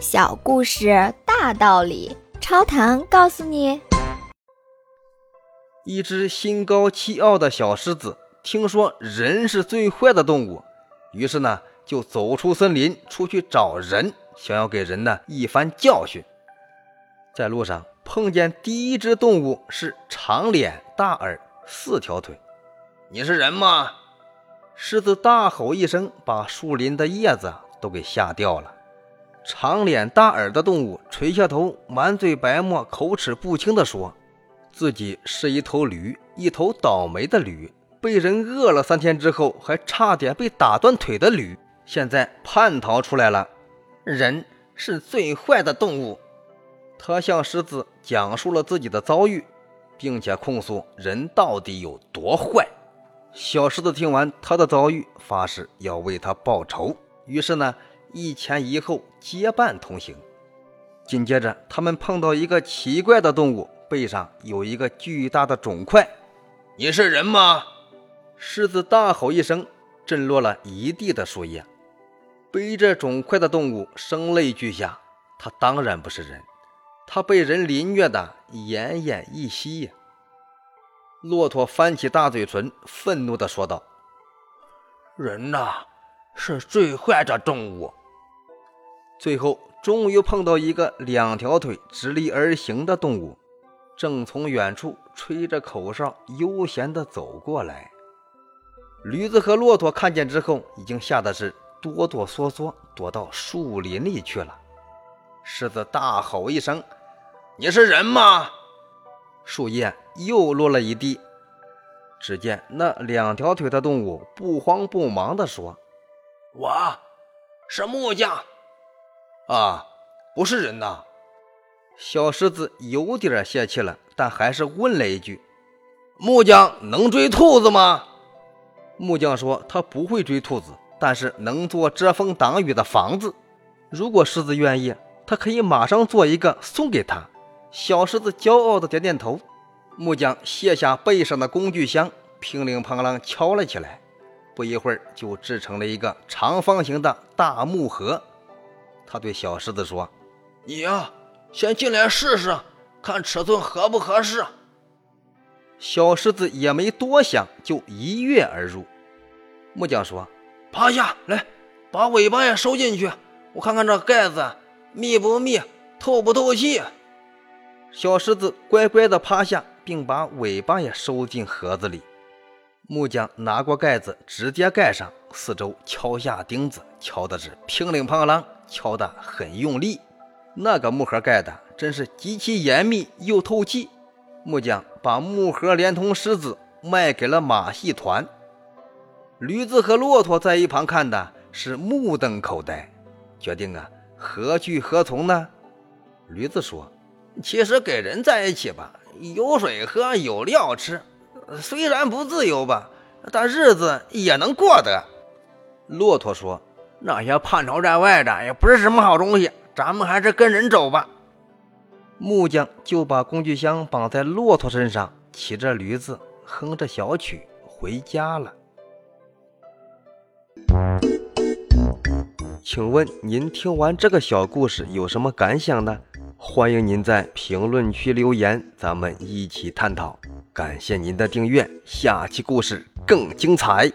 小故事大道理，超糖告诉你：一只心高气傲的小狮子，听说人是最坏的动物，于是呢，就走出森林，出去找人，想要给人呢一番教训。在路上碰见第一只动物是长脸大耳四条腿，你是人吗？狮子大吼一声，把树林的叶子都给吓掉了。长脸大耳的动物垂下头，满嘴白沫，口齿不清地说：“自己是一头驴，一头倒霉的驴，被人饿了三天之后，还差点被打断腿的驴，现在叛逃出来了。人是最坏的动物。”他向狮子讲述了自己的遭遇，并且控诉人到底有多坏。小狮子听完他的遭遇，发誓要为他报仇。于是呢，一前一后结伴同行。紧接着，他们碰到一个奇怪的动物，背上有一个巨大的肿块。“你是人吗？”狮子大吼一声，震落了一地的树叶。背着肿块的动物声泪俱下，他当然不是人，他被人凌虐的奄奄一息呀。骆驼翻起大嘴唇，愤怒地说道：“人呐，是最坏的动物。”最后，终于碰到一个两条腿直立而行的动物，正从远处吹着口哨，悠闲地走过来。驴子和骆驼看见之后，已经吓得是哆哆嗦嗦，躲到树林里去了。狮子大吼一声：“你是人吗？”树叶又落了一地。只见那两条腿的动物不慌不忙地说：“我是木匠。”啊，不是人呐！小狮子有点泄气了，但还是问了一句：“木匠能追兔子吗？”木匠说：“他不会追兔子，但是能做遮风挡雨的房子。如果狮子愿意，他可以马上做一个送给他。”小狮子骄傲地点点头。木匠卸下背上的工具箱，乒铃乓啷敲了起来。不一会儿，就制成了一个长方形的大木盒。他对小狮子说：“你呀，先进来试试，看尺寸合不合适。”小狮子也没多想，就一跃而入。木匠说：“趴下来，把尾巴也收进去，我看看这盖子密不密，透不透气。”小狮子乖乖地趴下，并把尾巴也收进盒子里。木匠拿过盖子，直接盖上，四周敲下钉子，敲的是乒铃乓啷，敲得很用力。那个木盒盖的真是极其严密又透气。木匠把木盒连同狮子卖给了马戏团。驴子和骆驼在一旁看的是目瞪口呆，决定啊，何去何从呢？驴子说。其实跟人在一起吧，有水喝，有料吃，虽然不自由吧，但日子也能过得。骆驼说：“那些叛逃在外的也不是什么好东西，咱们还是跟人走吧。”木匠就把工具箱绑在骆驼身上，骑着驴子，哼着小曲回家了。请问您听完这个小故事有什么感想呢？欢迎您在评论区留言，咱们一起探讨。感谢您的订阅，下期故事更精彩。